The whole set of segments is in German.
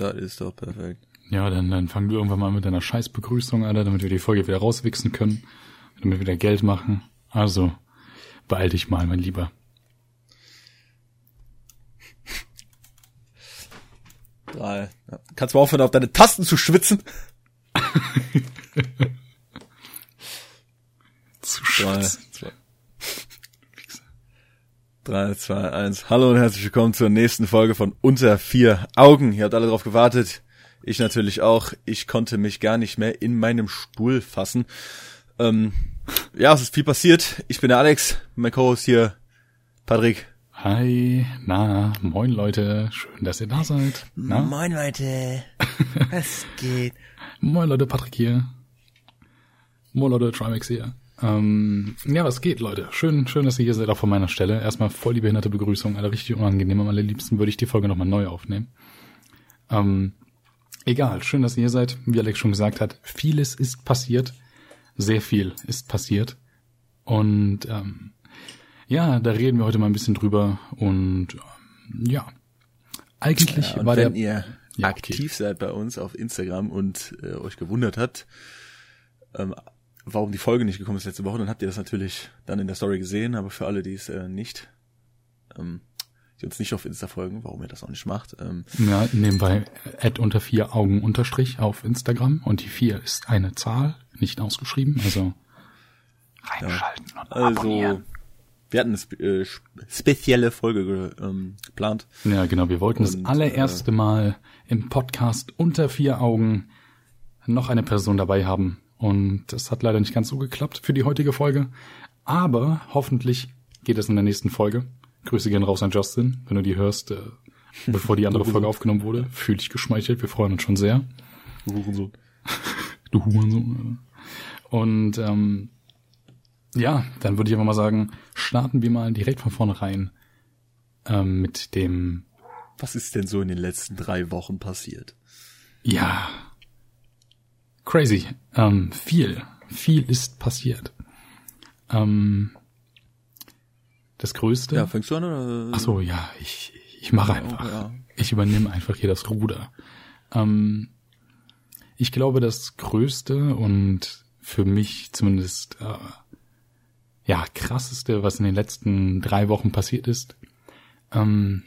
Das ist doch perfekt. Ja, dann, dann fang du irgendwann mal mit deiner Scheißbegrüßung, an, damit wir die Folge wieder rauswichsen können, damit wir wieder Geld machen. Also, beeil dich mal, mein Lieber. Drei. Ja. Kannst du mal aufhören, auf deine Tasten zu schwitzen? zu schwitzen. Drei. 3, 2, 1. Hallo und herzlich willkommen zur nächsten Folge von Unter vier Augen. Ihr habt alle drauf gewartet. Ich natürlich auch. Ich konnte mich gar nicht mehr in meinem Stuhl fassen. Ähm, ja, es ist viel passiert. Ich bin der Alex, mein Co-Host hier, Patrick. Hi, na, moin Leute, schön, dass ihr da seid. Na? Moin Leute, was geht? Moin Leute, Patrick hier. Moin Leute, Trimax hier. Ähm, ja, was geht, Leute? Schön, schön, dass ihr hier seid, auch von meiner Stelle. Erstmal voll die behinderte Begrüßung, alle richtig unangenehm. Am allerliebsten würde ich die Folge nochmal neu aufnehmen. Ähm, egal, schön, dass ihr hier seid. Wie Alex schon gesagt hat, vieles ist passiert. Sehr viel ist passiert. Und ähm, ja, da reden wir heute mal ein bisschen drüber. Und ähm, ja, eigentlich Ja, war wenn der... ihr Ja, aktiv seid bei uns auf Instagram und äh, euch gewundert habt, ähm, warum die Folge nicht gekommen ist letzte Woche, dann habt ihr das natürlich dann in der Story gesehen, aber für alle, die es äh, nicht, ähm, die uns nicht auf Insta folgen, warum ihr das auch nicht macht, ähm, Ja, nebenbei Ad unter vier Augen unterstrich auf Instagram und die vier ist eine Zahl, nicht ausgeschrieben, also reinschalten und also abonnieren. wir hatten eine äh, sp- spezielle Folge ge ähm, geplant. Ja, genau, wir wollten das Und, allererste Mal im Podcast unter vier Augen noch eine Person dabei haben und das hat leider nicht ganz so geklappt für die heutige Folge, aber hoffentlich geht es in der nächsten Folge. Grüße gehen raus an Justin, wenn du die hörst, äh, bevor die andere Folge aufgenommen wurde. Fühl dich geschmeichelt, wir freuen uns schon sehr. Hurensohn. Du Hurensohn. Und ähm, ja, dann würde ich einfach mal sagen, starten wir mal direkt von vornherein ähm, mit dem, Was ist denn so in den letzten drei Wochen passiert? ja, crazy. Ähm, viel, viel ist passiert. Ähm, das Größte. Ja, fängst du an oder? Ach so, ja, ich, ich mache einfach. ja. Ich übernehme einfach hier das Ruder. Ähm, ich glaube, das Größte und für mich zumindest äh, ja krasseste, was in den letzten drei Wochen passiert ist, ähm,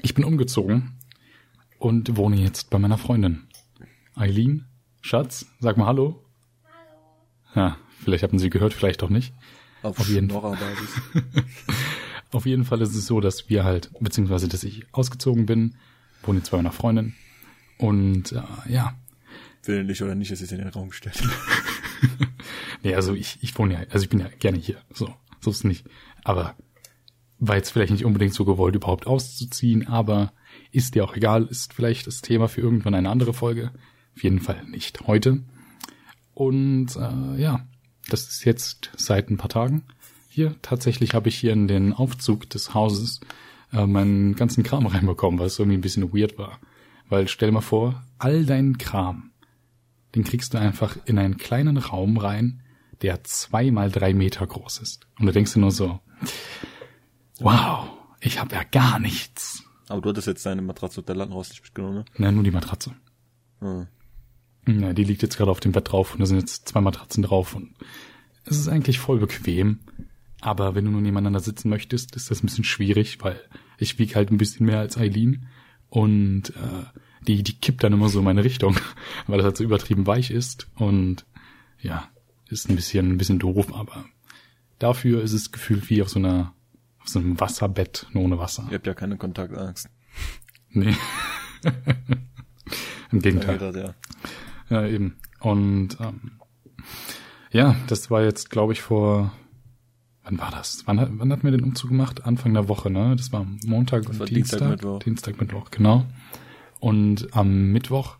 ich bin umgezogen und wohne jetzt bei meiner Freundin. Eileen, Schatz, sag mal Hallo. Hallo. Ja, vielleicht hatten Sie gehört, vielleicht auch nicht. Auf, auf jeden Schnorrerbasis. Auf jeden Fall ist es so, dass wir halt, beziehungsweise dass ich ausgezogen bin, wohne jetzt bei meiner Freundin. Und äh, ja, Willentlich oder nicht, es ist in den Raum gestellt. nee, also ich, ich wohne ja, also ich bin ja gerne hier. So, so ist es nicht. Aber war jetzt vielleicht nicht unbedingt so gewollt, überhaupt auszuziehen, aber ist dir auch egal, ist vielleicht das Thema für irgendwann eine andere Folge. Auf jeden Fall nicht heute. Und äh, ja, das ist jetzt seit ein paar Tagen hier. Tatsächlich habe ich hier in den Aufzug des Hauses äh, meinen ganzen Kram reinbekommen, es irgendwie ein bisschen weird war. Weil stell dir mal vor, all deinen Kram, den kriegst du einfach in einen kleinen Raum rein, der zwei mal drei Meter groß ist. Und du denkst dir nur so, wow, ich habe ja gar nichts. Aber du hattest jetzt deine Matratze und der Lattenrost nicht mitgenommen, ne? Na, nur die Matratze. Hm. Ja, die liegt jetzt gerade auf dem Bett drauf und da sind jetzt zwei Matratzen drauf und es ist eigentlich voll bequem. Aber wenn du nur nebeneinander sitzen möchtest, ist das ein bisschen schwierig, weil ich wiege halt ein bisschen mehr als Eileen und äh, die, die kippt dann immer so in meine Richtung, weil das halt so übertrieben weich ist und ja, ist ein bisschen, ein bisschen doof, aber dafür ist es gefühlt wie auf so einer, auf so einem Wasserbett, nur ohne Wasser. Ihr habt ja keine Kontaktangst. Nee. Im Gegenteil. Ja, ja. Ja, eben. Und ähm, ja, das war jetzt, glaube ich, vor wann war das? Wann, hat- wann hatten wir den Umzug gemacht? Anfang der Woche, ne? Das war Montag und war Dienstag. Dienstag, Mittwoch. Dienstag, Mittwoch, genau. Und am Mittwoch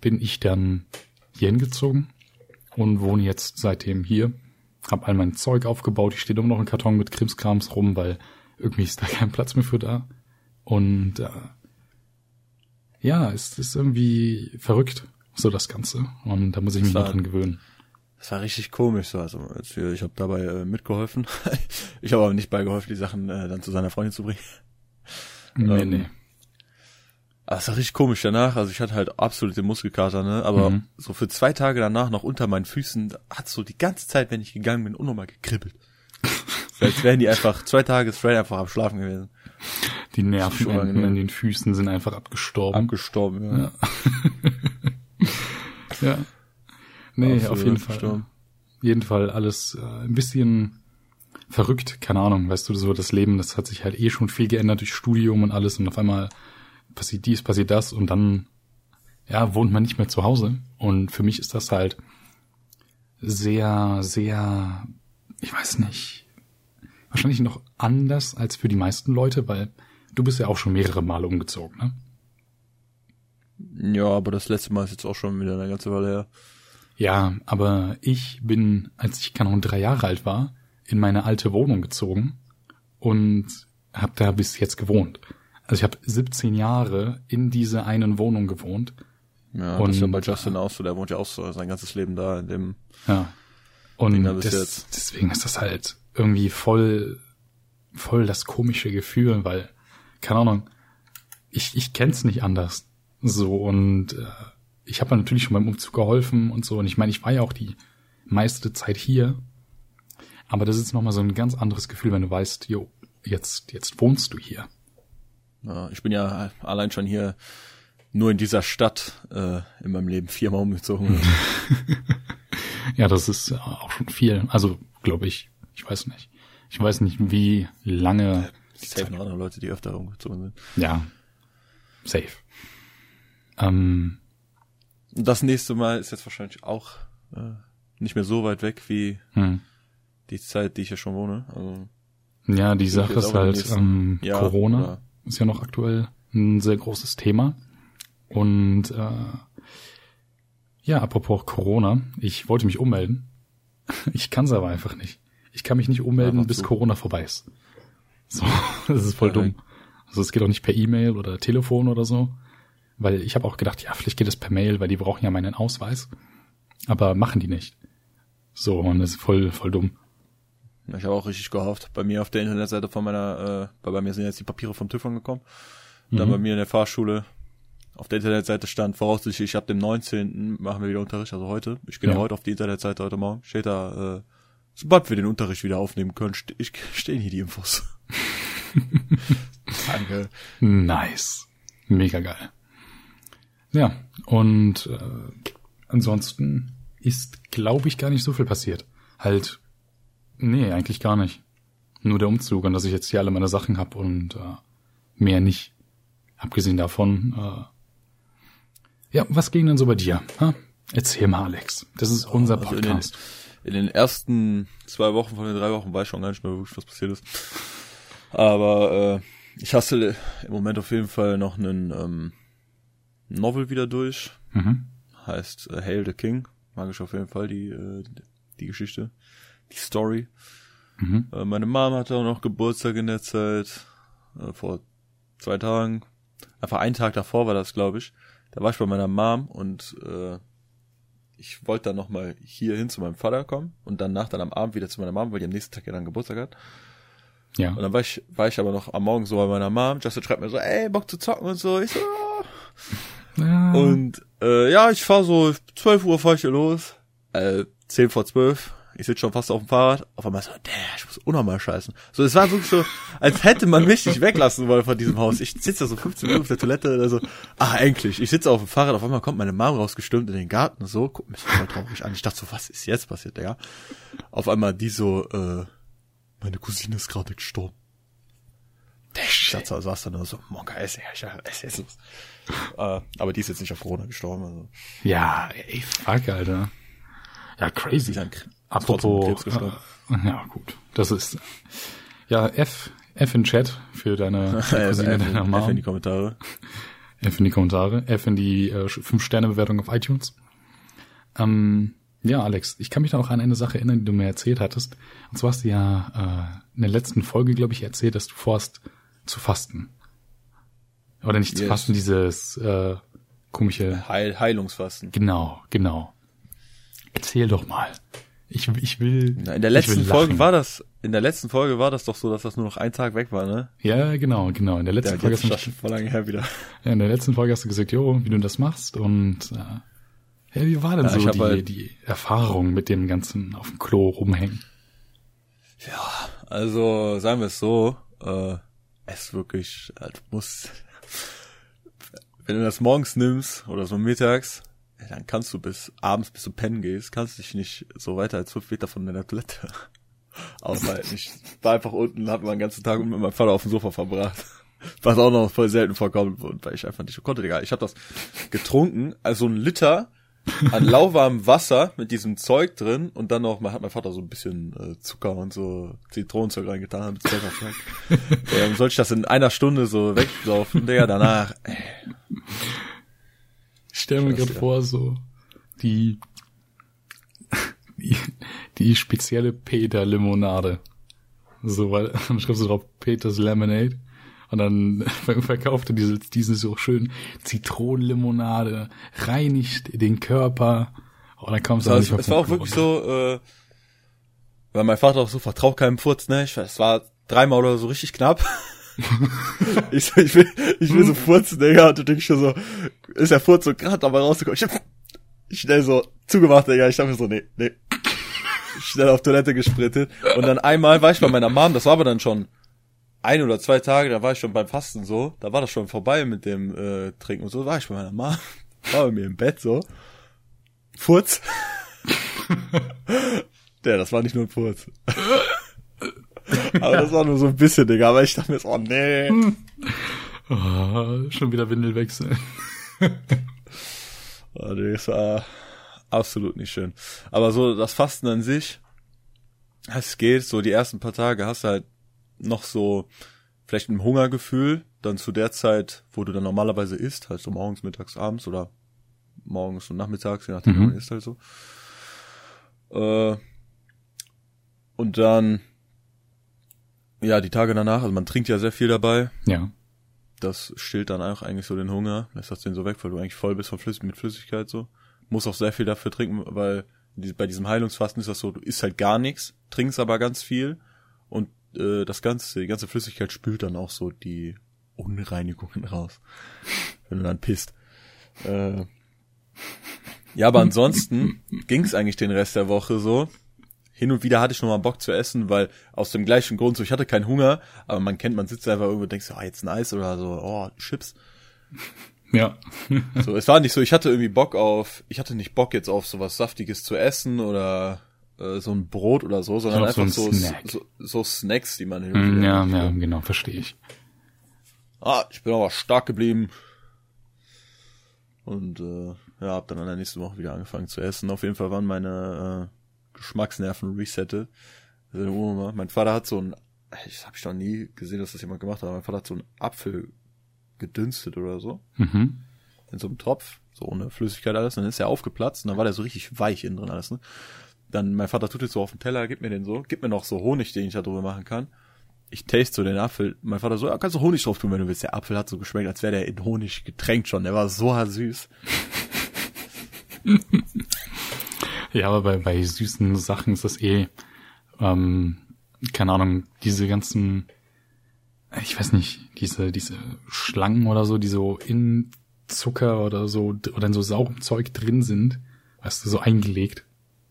bin ich dann hier hingezogen und wohne jetzt seitdem hier. Hab all mein Zeug aufgebaut. Ich stehe immer noch ein Karton mit Krimskrams rum, weil irgendwie ist da kein Platz mehr für da. Und äh, ja, es ist irgendwie verrückt, so das Ganze. Und da muss ich mich noch dran gewöhnen. Das war richtig komisch so. Also ich habe dabei äh, mitgeholfen. ich habe aber nicht beigeholfen, die Sachen äh, dann zu seiner Freundin zu bringen. Nee, Ähm, nee. das war richtig komisch danach. Also ich hatte halt absolut den Muskelkater, ne? Aber Mhm. so für zwei Tage danach noch unter meinen Füßen hat so die ganze Zeit, wenn ich gegangen bin, unnormal gekribbelt. So, Als wären die einfach zwei Tage straight einfach am Schlafen gewesen. Die Nerven in den Füßen sind einfach abgestorben. Abgestorben, ja. ja. Nee, Absolut auf jeden Fall. abgestorben. Jeden Fall alles äh, ein bisschen verrückt, keine Ahnung, weißt du, so das Leben, das hat sich halt eh schon viel geändert durch Studium und alles und auf einmal passiert dies, passiert das und dann, ja, wohnt man nicht mehr zu Hause und für mich ist das halt sehr, sehr, ich weiß nicht, wahrscheinlich noch anders als für die meisten Leute, weil du bist ja auch schon mehrere Male umgezogen, ne? Ja, aber das letzte Mal ist jetzt auch schon wieder eine ganze Weile her. Ja, aber ich bin, als ich keine Ahnung, drei Jahre alt war, in meine alte Wohnung gezogen und habe da bis jetzt gewohnt. Also ich habe 17 Jahre in dieser einen Wohnung gewohnt. Ja, Und- das ist ja bei Justin auch so, der wohnt ja auch so sein ganzes Leben da in dem Ja. Und das, deswegen ist das halt irgendwie voll, voll das komische Gefühl, weil, keine Ahnung, ich, ich kenn's nicht anders. So, und äh, ich habe natürlich schon beim Umzug geholfen und so. Und ich meine, ich war ja auch die meiste Zeit hier. Aber das ist nochmal so ein ganz anderes Gefühl, wenn du weißt, jo, jetzt, jetzt wohnst du hier. Ja, ich bin ja allein schon hier nur in dieser Stadt äh, in meinem Leben viermal umgezogen. Ja, das ist äh, auch schon viel. Also, glaube ich. Ich weiß nicht. Ich weiß nicht, wie lange. Es gibt noch andere Leute, die öfter umgezogen sind. Ja. Safe. Ähm, das nächste Mal ist jetzt wahrscheinlich auch äh, nicht mehr so weit weg wie hm. die Zeit, die ich hier schon wohne. Also, Ja, die Sache ist halt, ähm, Jahr Corona oder- ist ja noch aktuell ein sehr großes Thema. Und äh, ja, apropos Corona, ich wollte mich ummelden. Ich kann es aber einfach nicht. Ich kann mich nicht ummelden, bis zu. Corona vorbei ist. So, das ist voll dumm. Also es geht auch nicht per E-Mail oder Telefon oder so. Weil ich habe auch gedacht, ja, vielleicht geht es per Mail, weil die brauchen ja meinen Ausweis. Aber machen die nicht. So, und das ist voll, voll dumm. ich habe auch richtig gehofft. Bei mir auf der Internetseite von meiner, äh, bei mir sind jetzt die Papiere vom TÜV angekommen. Dann Mhm. bei mir in der Fahrschule auf der Internetseite stand voraussichtlich ab dem 19. machen wir wieder Unterricht, also heute. Ich gehe Ja. heute auf die Internetseite heute Morgen. Steht da, äh, sobald wir den Unterricht wieder aufnehmen können, ste ich, stehen hier die Infos. Danke. Nice. Mega geil. Ja, und äh, ansonsten ist, glaube ich, gar nicht so viel passiert. Halt, nee, eigentlich gar nicht. Nur der Umzug und dass ich jetzt hier alle meine Sachen hab und äh, mehr nicht. Abgesehen davon, äh, ja, was ging denn so bei dir? Ha? Erzähl mal, Alex. Das ist unser Also in den, Podcast. in den ersten zwei Wochen von den drei Wochen weiß ich schon gar nicht mehr wirklich, was passiert ist. Aber äh, ich hasse im Moment auf jeden Fall noch einen ähm, Novel wieder durch. Mhm. Heißt äh, Hail the King. Mag ich auf jeden Fall die, äh, die Geschichte. Die Story. Mhm. Äh, meine Mom hatte auch noch Geburtstag in der Zeit. Äh, vor zwei Tagen. Einfach einen Tag davor war das, glaube ich. Da war ich bei meiner Mom und äh, ich wollte dann nochmal hier hin zu meinem Vater kommen und danach dann am Abend wieder zu meiner Mom, weil die am nächsten Tag ja dann Geburtstag hat. Ja. Und dann war ich, war ich aber noch am Morgen so bei meiner Mom. Justin schreibt mir so, ey, Bock zu zocken und so. Ich so, ah. Und äh, ja, ich fahr so 12 Uhr fahr ich hier los. Äh, 10 vor 12. Ich sitze schon fast auf dem Fahrrad. Auf einmal so, der, ich muss unnormal scheißen. So, es war wirklich so, als hätte man mich nicht weglassen wollen von diesem Haus. Ich sitze da so 15 Minuten auf der Toilette oder so. Ah, endlich. Ich sitze auf dem Fahrrad. Auf einmal kommt meine Mom rausgestürmt in den Garten. So, guckt mich voll traurig an. Ich dachte so, was ist jetzt passiert, Digga? Auf einmal die so, äh, meine Cousine ist gerade gestorben. Der Schatz saß dann nur so, Monka, ess, ja, ess, ess, ess. Äh, aber die ist jetzt nicht auf Corona gestorben. Also. ja, ey, fuck, Alter. Ja, crazy. An Apropos, äh, ja gut, das ist ja F F in Chat für deine Cousine F, deiner F in Mom. die Kommentare. F in die Kommentare, F in die äh, 5-Sterne-Bewertung auf iTunes. Ähm, ja, Alex, ich kann mich da noch an eine Sache erinnern, die du mir erzählt hattest. Und zwar hast du ja äh, in der letzten Folge, glaube ich, erzählt, dass du vorhast zu fasten. Oder nicht zu Yes. fasten, dieses äh, komische Heil, Heilungsfasten. Genau, genau. Erzähl doch mal. Ich, ich will. Na, in der letzten. Folge war das in der letzten Folge war das doch so, dass das nur noch ein Tag weg war, ne? Ja, genau, genau. In der letzten Ja, Folge hast du voll lange her wieder. Ja, in der letzten Folge hast du gesagt, jo, wie du das machst und äh, ja, wie war denn Ja, so die, halt- die Erfahrung mit dem ganzen auf dem Klo rumhängen? Ja, also sagen wir es so, äh, es ist wirklich, du musst, wenn du das morgens nimmst oder so mittags, dann kannst du bis abends, bis du pennen gehst, kannst dich nicht so weiter als fünf Meter von deiner Toilette aufhalten. Ich war einfach unten, hab meinen ganzen Tag mit meinem Vater auf dem Sofa verbracht. Was auch noch voll selten vorkommt, weil ich einfach nicht konnte, Digga. Ich habe das getrunken, also ein Liter an lauwarmem Wasser mit diesem Zeug drin und dann noch, man hat mein Vater so ein bisschen äh, Zucker und so Zitronenzeug reingetan, damit es besser schmeckt. ähm, soll ich das in einer Stunde so wegsaufen, Digga, danach, ey, Ich stelle mir gerade vor, so die, die, die spezielle Peter-Limonade. So, weil dann schreibst du drauf Peters Lemonade und dann verkauft er diese, diese so schön Zitronenlimonade, reinigt den Körper und dann kommst du Also es, es war auch wirklich so, äh, weil mein Vater auch so vertraut keinem Furz, ne? Ich, es war dreimal oder so richtig knapp. ich, so, ich will, ich will so furzen, Digga, und du denkst schon so, ist der Furz so gerade dabei rausgekommen. Ich hab schnell so zugemacht, Digga. Ich dachte mir so, nee, nee. Schnell auf Toilette gesprittet. Und dann einmal war ich bei meiner Mom, das war aber dann schon ein oder zwei Tage, da war ich schon beim Fasten so, da war das schon vorbei mit dem äh, Trinken und so, war ich bei meiner Mom, war bei mir im Bett so, Furz. Der, das war nicht nur ein Furz. aber das war nur so ein bisschen, Digga, aber ich dachte mir so, oh nee. Ah, schon wieder Windel wechseln. Oh, das war absolut nicht schön. Aber so das Fasten an sich, es geht, so die ersten paar Tage hast du halt noch so vielleicht ein Hungergefühl, dann zu der Zeit, wo du dann normalerweise isst, halt so morgens, mittags, abends oder morgens und nachmittags, je nachdem, Mhm. man isst halt so. Äh, und dann, ja, die Tage danach, also man trinkt ja sehr viel dabei, Ja. das stillt dann auch eigentlich so den Hunger, lässt das den so weg, weil du eigentlich voll bist von Flüss mit Flüssigkeit so. Muss auch sehr viel dafür trinken, weil bei diesem Heilungsfasten ist das so, du isst halt gar nichts, trinkst aber ganz viel und äh, das ganze, die ganze Flüssigkeit spült dann auch so die Unreinigungen raus, wenn du dann pisst. Äh, ja, aber ansonsten ging's eigentlich den Rest der Woche so. Hin und wieder hatte ich noch mal Bock zu essen, weil aus dem gleichen Grund so, ich hatte keinen Hunger, aber man kennt, man sitzt einfach irgendwo und denkt so, ah, jetzt ein Eis oder so, oh, Chips. Ja. So, es war nicht so, ich hatte irgendwie Bock auf, ich hatte nicht Bock jetzt auf sowas Saftiges zu essen oder äh, so ein Brot oder so, sondern Auf so einfach ein so, Snack. so, so Snacks, die man hin Mm, wieder ja, ja, genau, verstehe ich. Ah, ich bin aber stark geblieben. Und äh, ja, hab dann in der nächsten Woche wieder angefangen zu essen. Auf jeden Fall waren meine äh, Geschmacksnerven resettet. Also, mein Vater hat so ein, ich habe ich noch nie gesehen, dass das jemand gemacht hat, aber mein Vater hat so einen Apfel gedünstet oder so. Mhm. In so einem Topf, so ohne Flüssigkeit alles. Und dann ist er aufgeplatzt und dann war der so richtig weich innen drin alles, ne? Dann, mein Vater tut jetzt so auf den Teller, gibt mir den so, gibt mir noch so Honig, den ich da drüber machen kann. Ich taste so den Apfel. Mein Vater so, ja, kannst du Honig drauf tun, wenn du willst. Der Apfel hat so geschmeckt, als wäre der in Honig getränkt schon. Der war so süß. Ja, aber bei, bei süßen Sachen ist das eh, ähm, keine Ahnung, diese ganzen, ich weiß nicht, diese, diese Schlangen oder so, die so in Zucker oder so, oder in so saurem Zeug drin sind, weißt du, so eingelegt.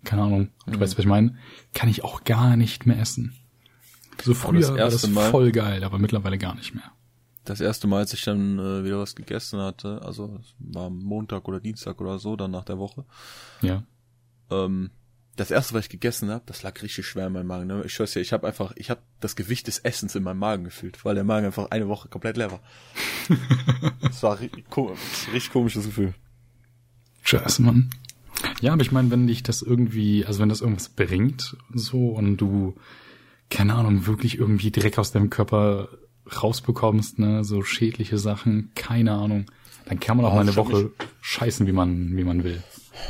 Keine Ahnung, du Mhm. weißt, was ich meine, kann ich auch gar nicht mehr essen. So früher das war das Mal- voll geil, aber mittlerweile gar nicht mehr. Das erste Mal, als ich dann äh, wieder was gegessen hatte, also es war Montag oder Dienstag oder so, dann nach der Woche, Ja. ähm, das erste, was ich gegessen habe, das lag richtig schwer in meinem Magen. Ne? Ich schwör's dir, ich habe einfach, ich habe das Gewicht des Essens in meinem Magen gefühlt, weil der Magen einfach eine Woche komplett leer war. das war richtig, komisch, richtig komisches Gefühl. Scheiße, Mann. Ja, aber ich meine, wenn dich das irgendwie, also wenn das irgendwas bringt, so, und du, keine Ahnung, wirklich irgendwie Dreck aus deinem Körper rausbekommst, ne, so schädliche Sachen, keine Ahnung, dann kann man auch Oh, mal eine Woche scheißen, wie man, wie man will.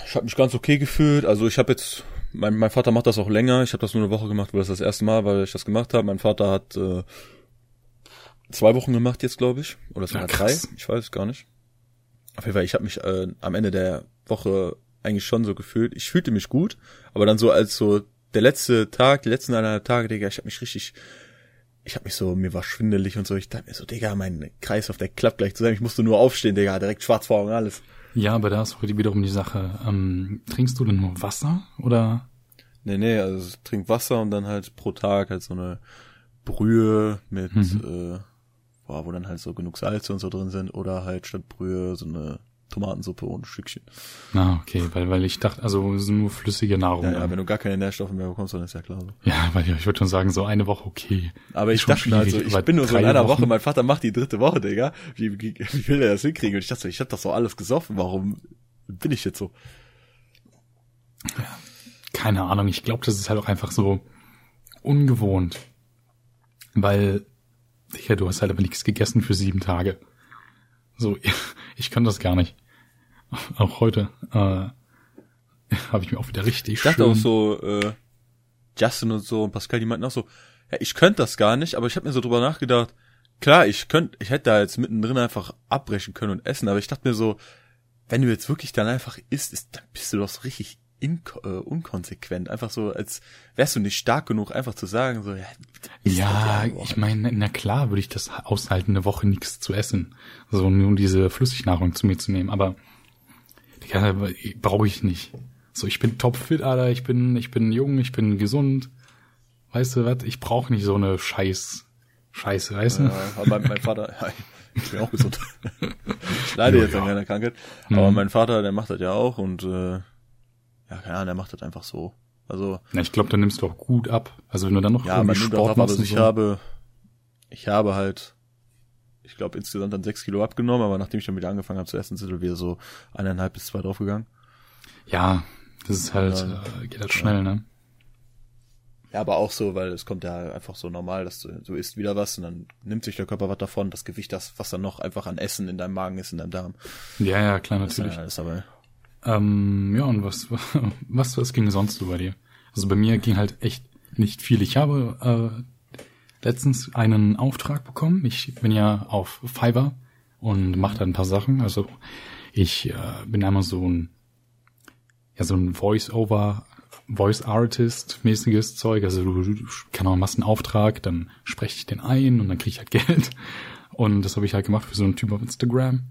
Ich habe mich ganz okay gefühlt. Also ich habe jetzt, mein, mein Vater macht das auch länger. Ich habe das nur eine Woche gemacht, weil das das erste Mal, weil ich das gemacht habe. Mein Vater hat äh, zwei Wochen gemacht jetzt, glaube ich, oder sogar Ja, drei. Ich weiß es gar nicht. Auf jeden Fall, ich habe mich äh, am Ende der Woche eigentlich schon so gefühlt. Ich fühlte mich gut, aber dann so als so der letzte Tag, die letzten eineinhalb Tage, Digga, ich hab mich richtig, ich hab mich so, mir war schwindelig und so, ich dachte mir so, Digga, mein Kreislauf, der klappt gleich zusammen, ich musste nur aufstehen, Digga, direkt schwarz vor Augen, alles. Ja, aber da ist heute wiederum die Sache, ähm, trinkst du denn nur Wasser oder? Nee, nee, also trink Wasser und dann halt pro Tag halt so eine Brühe mit, mhm. äh, boah, wo dann halt so genug Salze und so drin sind oder halt statt Brühe so eine Tomatensuppe und Stückchen. Ah, okay, weil, weil ich dachte, also es sind nur flüssige Nahrung. Ja, ja, wenn du gar keine Nährstoffe mehr bekommst, dann ist ja klar so. Ja, weil ich würde schon sagen, so eine Woche okay. Aber ich dachte halt so, ich bin nur so in einer Woche, mein Vater macht die dritte Woche, Digga. Wie, wie, wie will er das hinkriegen? Und ich dachte so, ich hab das so alles gesoffen, warum bin ich jetzt so? Ja, keine Ahnung, ich glaube, das ist halt auch einfach so ungewohnt. Weil, ja, du hast halt aber nichts gegessen für sieben Tage. So, ich kann das gar nicht. Auch heute äh, habe ich mir auch wieder richtig Ich dachte schön auch so, äh, Justin und so und Pascal, die meinten auch so, ja, ich könnte das gar nicht, aber ich habe mir so drüber nachgedacht, klar, ich könnte, ich hätte da jetzt mittendrin einfach abbrechen können und essen, aber ich dachte mir so, wenn du jetzt wirklich dann einfach isst, ist, dann bist du doch so richtig in, äh, unkonsequent. Einfach so, als wärst du nicht stark genug, einfach zu sagen, so, ja. Ja, ich meine, na klar würde ich das aushalten, eine Woche nichts zu essen. So, nur diese Flüssignahrung zu mir zu nehmen. Aber, ja, brauche ich nicht. So, ich bin topfit, Alter, ich bin, ich bin jung, ich bin gesund. Weißt du was? Ich brauche nicht so eine Scheiß, Scheiße, weißt du? Ja, aber mein, mein Vater, ja, ich bin auch gesund. ich leide ja, jetzt an keiner Krankheit. Aber mhm. mein Vater, der macht das ja auch und äh, ja, keine Ahnung, der macht das einfach so. Also. Na, ich glaube, dann nimmst du auch gut ab. Also wenn du dann noch ja, nimmt Sport ab, also ich so. habe, ich habe halt, ich glaube insgesamt dann sechs Kilo abgenommen, aber nachdem ich dann wieder angefangen habe zu essen, sind wir wieder so eineinhalb bis zwei draufgegangen. Ja, das ist halt, dann, äh, geht halt schnell, ja. ne? Ja, aber auch so, weil es kommt ja einfach so normal, dass du, du isst wieder was und dann nimmt sich der Körper was davon, das Gewicht, das, was dann noch einfach an Essen in deinem Magen ist, in deinem Darm. Ja, ja, klar, natürlich. Das ist aber ähm, ja, und was, was, was ging sonst so bei dir? Also bei mir ging halt echt nicht viel. Ich habe äh, letztens einen Auftrag bekommen. Ich bin ja auf Fiverr und mache da ein paar Sachen. Also ich äh, bin einmal so ein ja so ein Voice-Over, Voice-Artist-mäßiges Zeug. Also du, du keine Ahnung, machst einen Auftrag, dann spreche ich den ein und dann krieg ich halt Geld. Und das habe ich halt gemacht für so einen Typ auf Instagram.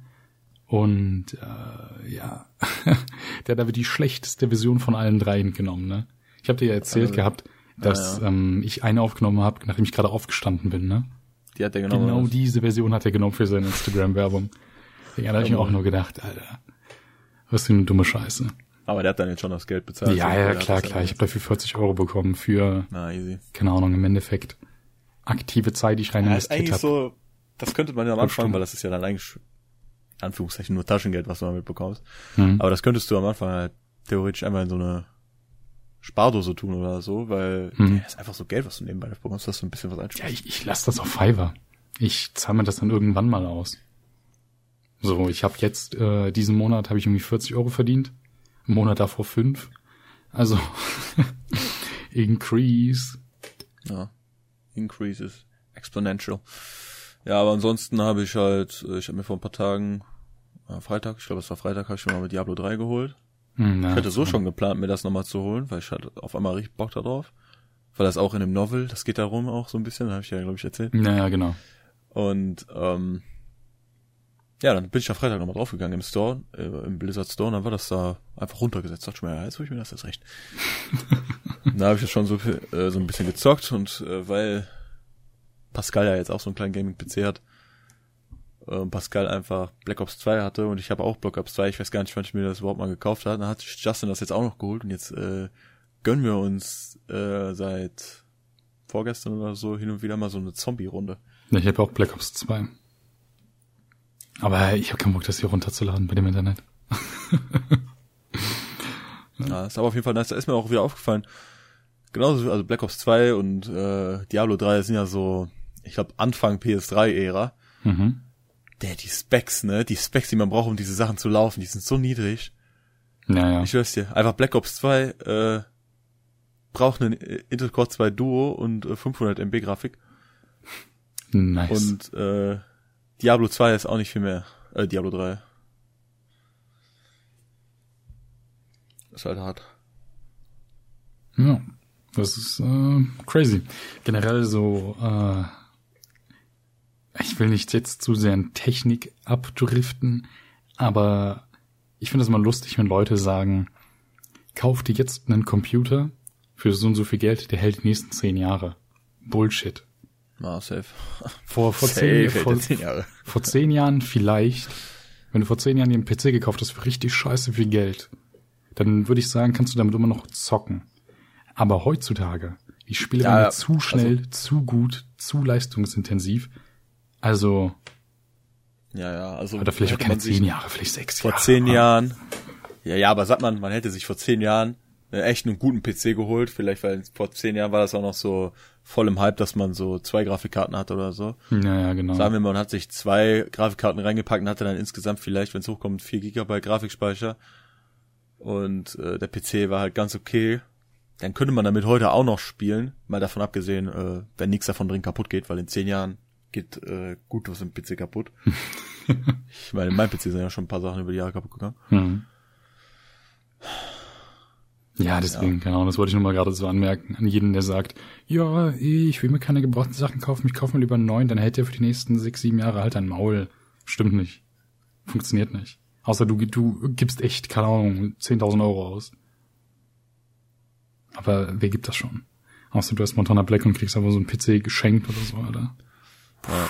Und äh, ja, der hat aber die schlechteste Version von allen dreien genommen. Ne? Ich habe dir ja erzählt also, gehabt, dass ja. Ähm, ich eine aufgenommen habe, nachdem ich gerade aufgestanden bin. Ne? Die hat er genommen. Genau diese Version hat er genommen für seine Instagram-Werbung. Ja, da habe ich mir auch nur gedacht, Alter, was für eine dumme Scheiße. Aber der hat dann jetzt schon das Geld bezahlt. Ja, ja, klar, klar. Ich habe dafür 40 Euro bekommen für, Na, easy. keine Ahnung, im Endeffekt aktive Zeit, die ich rein ja, investiert habe. So, das könnte man ja am Anfang, weil das ist ja dann eigentlich Anführungszeichen nur Taschengeld, was du damit bekommst. Mhm. Aber das könntest du am Anfang halt theoretisch einmal in so eine Spardose tun oder so, weil mhm. ja, ist einfach so Geld, was du nebenbei bekommst, dass du ein bisschen was einsparst. Ja, ich, ich lasse das auf Fiverr. Ich zahle mir das dann irgendwann mal aus. So, ich habe jetzt, äh, diesen Monat habe ich irgendwie 40 Euro verdient. Im Monat davor fünf. Also, increase. Ja, increases exponential. Ja, aber ansonsten habe ich halt, äh, ich habe mir vor ein paar Tagen, äh, Freitag, ich glaube es war Freitag, habe ich mir mal mit Diablo 3 geholt. Hm, ich hatte so schon geplant, mir das nochmal zu holen, weil ich hatte auf einmal richtig Bock darauf. Weil das auch in dem Novel, das geht darum auch so ein bisschen, habe ich ja, glaube ich, erzählt. Naja, genau. Und ähm, ja, dann bin ich da Freitag nochmal draufgegangen im Store, äh, im Blizzard Store, und dann war das da einfach runtergesetzt. Dachte ich mir, ja, jetzt hol ich mir das jetzt recht. da habe ich das schon so, äh, so ein bisschen gezockt und äh, weil Pascal ja jetzt auch so einen kleinen Gaming-PC hat. Ähm, Pascal einfach Black Ops 2 hatte und ich habe auch Black Ops 2. Ich weiß gar nicht, wann ich mir das überhaupt mal gekauft habe. Dann hat Justin das jetzt auch noch geholt und jetzt äh, gönnen wir uns äh, seit vorgestern oder so hin und wieder mal so eine Zombie-Runde. Ja, ich habe auch Black Ops 2. Aber ich habe keinen Bock, das hier runterzuladen bei dem Internet. ja, ist aber auf jeden Fall nice. Da ist mir auch wieder aufgefallen. Genauso, also Black Ops 2 und äh, Diablo 3 sind ja so ich glaube, Anfang PS3-Ära. Mhm. Der, die Specs, ne? Die Specs, die man braucht, um diese Sachen zu laufen, die sind so niedrig. Naja. Ich schwör's dir. Einfach Black Ops 2 äh, braucht einen Intel Core 2 Duo und äh, 500 MB Grafik. Nice. Und äh, Diablo 2 ist auch nicht viel mehr. Äh, Diablo 3. Ist halt hart. Ja. Das ist äh, crazy. Generell so, äh, ich will nicht jetzt zu sehr in Technik abdriften, aber ich finde es mal lustig, wenn Leute sagen, kauf dir jetzt einen Computer für so und so viel Geld, der hält die nächsten zehn Jahre. Bullshit. Ah, safe. Vor, vor, Safe zehn, vor, zehn Jahre. vor zehn Jahren vielleicht, wenn du vor zehn Jahren dir einen PC gekauft hast für richtig scheiße viel Geld, dann würde ich sagen, kannst du damit immer noch zocken. Aber heutzutage, die Spiele Ja, werden zu also- schnell, zu gut, zu leistungsintensiv. Also, Ja, ja, also. oder vielleicht auch keine zehn Jahre, vielleicht sechs Vor Jahre. zehn Jahren. Ja, ja, aber sagt man, man hätte sich vor zehn Jahren einen echt einen guten PC geholt. Vielleicht, weil vor zehn Jahren war das auch noch so voll im Hype, dass man so zwei Grafikkarten hat oder so. Ja, ja, genau. Sagen wir mal, man hat sich zwei Grafikkarten reingepackt und hatte dann insgesamt vielleicht, wenn es hochkommt, vier Gigabyte Grafikspeicher. Und äh, der PC war halt ganz okay. Dann könnte man damit heute auch noch spielen. Mal davon abgesehen, äh, wenn nichts davon drin kaputt geht, weil in zehn Jahren geht äh, gut was im PC kaputt. ich meine, in meinem PC sind ja schon ein paar Sachen über die Jahre kaputt gegangen. Mhm. Ja, deswegen, genau, das wollte ich nur mal gerade so anmerken. An jeden, der sagt, ja, ich will mir keine gebrauchten Sachen kaufen, ich kaufe mir lieber einen neuen, dann hält der für die nächsten sechs, sieben Jahre halt ein Maul. Stimmt nicht. Funktioniert nicht. Außer du, du gibst echt, keine Ahnung, 10.000 Euro aus. Aber wer gibt das schon? Außer du hast Montana Black und kriegst aber so einen PC geschenkt oder so, Alter. Ja.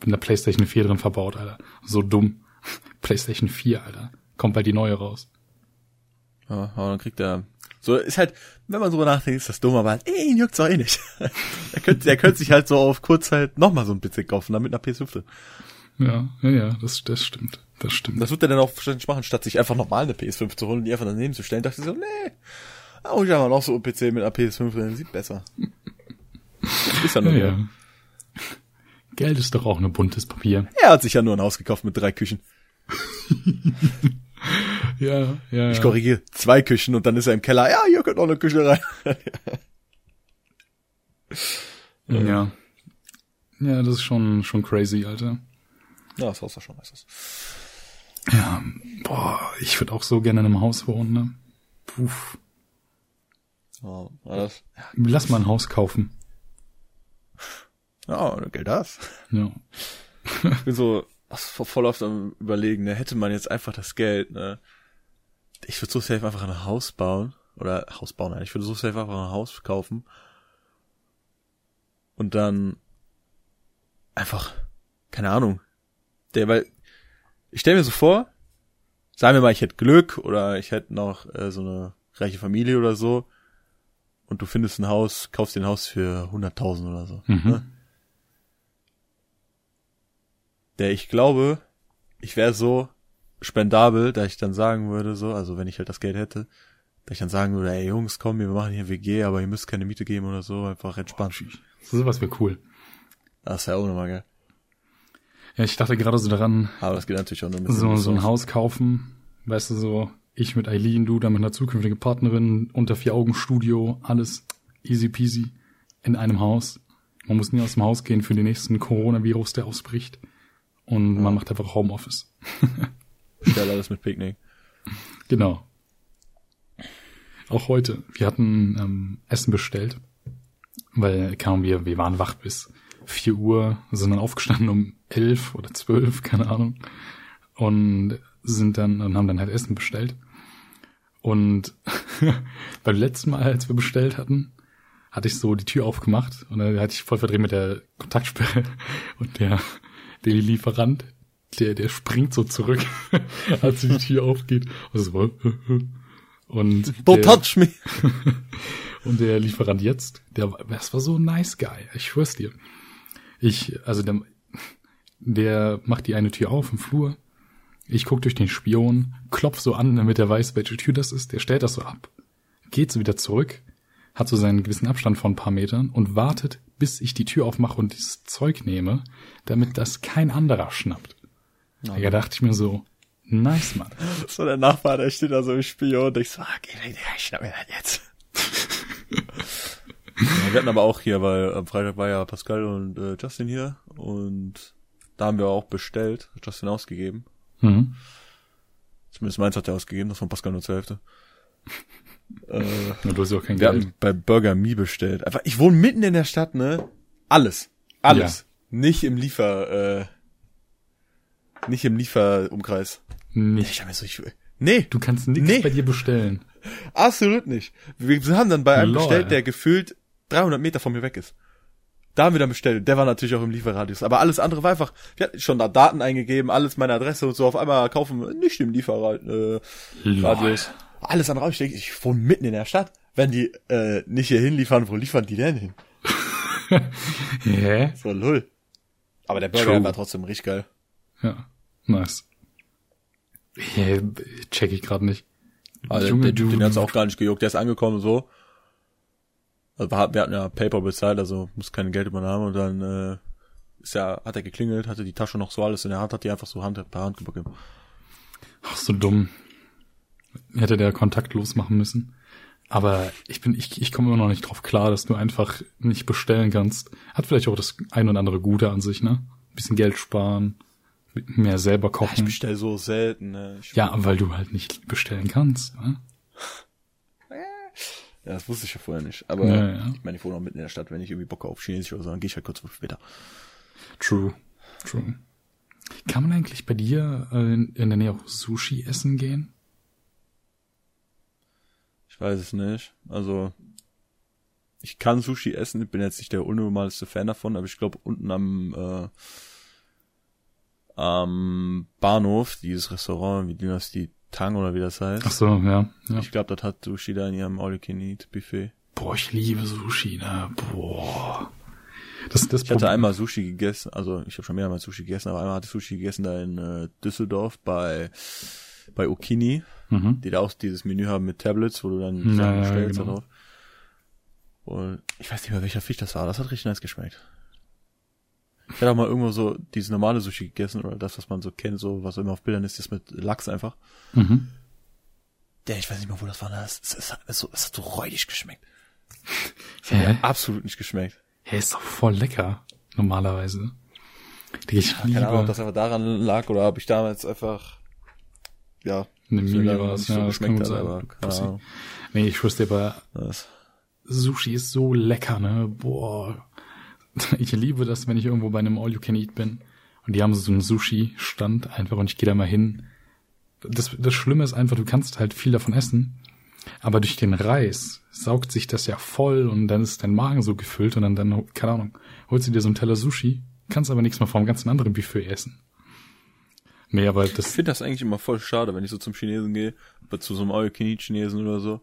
Bin der Playstation 4 drin verbaut, Alter. So dumm. Playstation 4, Alter. Kommt bald die neue raus. Ja, aber dann kriegt er. So ist halt, wenn man drüber nachdenkt, ist das dumm, aber halt, ey, ihn juckt's doch eh nicht. er könnte, er könnte sich halt so auf Kurzzeit nochmal so ein PC kaufen, dann mit einer PS5 drin. Ja, ja, ja, das, das stimmt. Das stimmt. Das wird er dann auch wahrscheinlich machen, statt sich einfach nochmal eine PS5 zu holen und die einfach daneben zu stellen. Dachte ich so, nee, auch ich einfach noch so ein PC mit einer PS5 drin, sieht besser. ist ja ja, ja, ja. Geld ist doch auch nur buntes Papier. Er hat sich ja nur ein Haus gekauft mit drei Küchen. Ja, ja. Ich korrigiere, zwei Küchen und dann ist er im Keller, ja, hier könnt noch eine Küche rein. Ja. Ja, das ist schon, schon crazy, Alter. Ja, das Haus war schon nice. Ja, boah, ich würde auch so gerne in einem Haus wohnen, ne? Puff. War das? Lass mal ein Haus kaufen. Ja, Geld das. Ja. Ich bin so voll oft am überlegen, ne, hätte man jetzt einfach das Geld, ne? Ich würde so safe einfach ein Haus bauen. Oder Haus bauen, nein, ich würde so safe einfach ein Haus kaufen. Und dann einfach, keine Ahnung. Der, weil, ich stelle mir so vor, sagen wir mal, ich hätte Glück oder ich hätte noch äh, so eine reiche Familie oder so. Und du findest ein Haus, kaufst dir ein Haus für 100.000 oder so. Mhm. Ne? Der ich glaube, ich wäre so spendabel, da ich dann sagen würde, so, also wenn ich halt das Geld hätte, da ich dann sagen würde, ey Jungs, komm, wir machen hier WG, aber ihr müsst keine Miete geben oder so, einfach entspannt. Sowas wäre cool. Das wäre auch nochmal geil. Ja, ich dachte gerade so daran, Aber das geht natürlich auch nur mit so, so ein Haus. Haus kaufen. Weißt du, so, ich mit Eileen, du dann mit einer zukünftigen Partnerin, unter vier Augen Studio, alles easy peasy in einem Haus. Man muss nie aus dem Haus gehen für den nächsten Coronavirus, der ausbricht. Und man macht einfach Homeoffice. Stell alles mit Picknick. Genau. Auch heute. Wir hatten ähm, Essen bestellt, weil kaum wir, wir waren wach bis 4 Uhr, sind dann aufgestanden um 11 oder 12, keine Ahnung, und sind dann und haben dann halt Essen bestellt. Und beim letzten Mal, als wir bestellt hatten, hatte ich so die Tür aufgemacht und dann hatte ich voll verdreht mit der Kontaktsperre und der, der Lieferant, der, der springt so zurück, als die Tür aufgeht. Und, Don't der, touch me! und der Lieferant jetzt, der, das war so ein nice guy, ich schwör's dir. Ich, also der, der macht die eine Tür auf im Flur. Ich guck durch den Spion, klopf so an, damit er weiß, welche Tür das ist. Der stellt das so ab, geht so wieder zurück, hat so seinen gewissen Abstand von ein paar Metern und wartet, bis ich die Tür aufmache und dieses Zeug nehme, damit das kein anderer schnappt. Da dachte ich mir so, nice, Mann. So der Nachbar, der steht da so im Spion und ich so, ah, geh, geh, ich schnapp mir das jetzt. ja, wir hatten aber auch hier, weil am Freitag war ja Pascal und äh, Justin hier und da haben wir auch bestellt, hat Justin ausgegeben. Mhm. Zumindest meins hat er ausgegeben, das von Pascal nur zur Hälfte. Äh, Ja, du hast ja auch kein wir Geld. haben bei Burger Me bestellt. Einfach, ich wohne mitten in der Stadt, ne? Alles. Alles. Nicht im Liefer, äh, nicht im Lieferumkreis. Nicht. Ich hab mir so, ich, nee, Du kannst nichts Nee. bei dir bestellen. absolut nicht. Wir haben dann bei einem Lol. bestellt, der gefühlt 300 Meter von mir weg ist. Da haben wir dann bestellt. Der war natürlich auch im Lieferradius. Aber alles andere war einfach, wir hatten schon da Daten eingegeben, alles meine Adresse und so. Auf einmal kaufen wir nicht im Lieferradius. Alles andere. Ich denke, ich wohne mitten in der Stadt. Wenn die äh, nicht hier hinliefern, wo liefern die denn hin? Hä? So lull. Aber der Burger True. war trotzdem richtig geil. Ja, nice. Hä, check ich gerade nicht. Also Junge, den, den hat's auch gar nicht gejuckt. Der ist angekommen so. Also wir hatten ja Paper bezahlt, also muss kein Geld übernehmen und dann äh, ist ja, hat er geklingelt, hatte die Tasche noch so alles in der Hand, hat die einfach so Hand per Hand gegeben. Ach, so dumm. Hätte der kontaktlos machen müssen. Aber ich bin, ich, ich komme immer noch nicht drauf klar, dass du einfach nicht bestellen kannst. Hat vielleicht auch das ein oder andere Gute an sich, ne? bisschen Geld sparen, mehr selber Ich kochen. bestell so selten, ne? Ich, Ja, weil du halt nicht bestellen kannst. Ne? ja, das wusste ich ja vorher nicht. Aber Ja, ja. ich meine, ich wohne auch mitten in der Stadt, wenn ich irgendwie Bock auf Chinesisch oder so, dann gehe ich halt kurz später. True. True. Kann man eigentlich bei dir äh, in in der Nähe auch Sushi essen gehen? Ich weiß es nicht. Also ich kann Sushi essen, ich bin jetzt nicht der unnormalste Fan davon, aber ich glaube unten am äh, am Bahnhof, dieses Restaurant, wie Dynastie Tang oder wie das heißt. Ach so, ja. ja. Ich glaube, das hat Sushi da in ihrem All You Can Eat Buffet. Boah, ich liebe Sushi, ne? Boah. Das, das Ich hatte einmal Sushi gegessen, also ich habe schon mehrmals Sushi gegessen, aber einmal hatte ich Sushi gegessen da in äh, Düsseldorf bei bei Okini, Mhm. die da auch dieses Menü haben mit Tablets, wo du dann Ja, Sachen ja, bestellst genau. da drauf. Und ich weiß nicht mehr, welcher Fisch das war. Das hat richtig nice geschmeckt. Ich hatte auch mal irgendwo so dieses normale Sushi gegessen oder das, was man so kennt, so was immer auf Bildern ist, das mit Lachs einfach. Mhm. Der, ich weiß nicht mehr, wo das war. Das, es, hat, es, so, es hat so räudig geschmeckt. Hä? Absolut nicht geschmeckt. Hä, ist doch voll lecker, normalerweise. Ich Keine Ahnung, ob liebe das einfach daran lag oder ob ich damals einfach, ja, eine lange was. nicht Ja, das kann gut sein. aber. Nee, ich wusste aber, Das, Sushi ist so lecker, ne? Boah. Ich liebe das, wenn ich irgendwo bei einem All-You-Can-Eat bin und die haben so einen Sushi-Stand einfach und ich gehe da mal hin. Das, das Schlimme ist einfach, du kannst halt viel davon essen, aber durch den Reis saugt sich das ja voll und dann ist dein Magen so gefüllt und dann, dann keine Ahnung, holst du dir so einen Teller Sushi, kannst aber nichts mehr vom ganzen anderen Buffet essen. Nee, aber ich das, finde das eigentlich immer voll schade, wenn ich so zum Chinesen gehe, oder zu so einem all you chinesen oder so.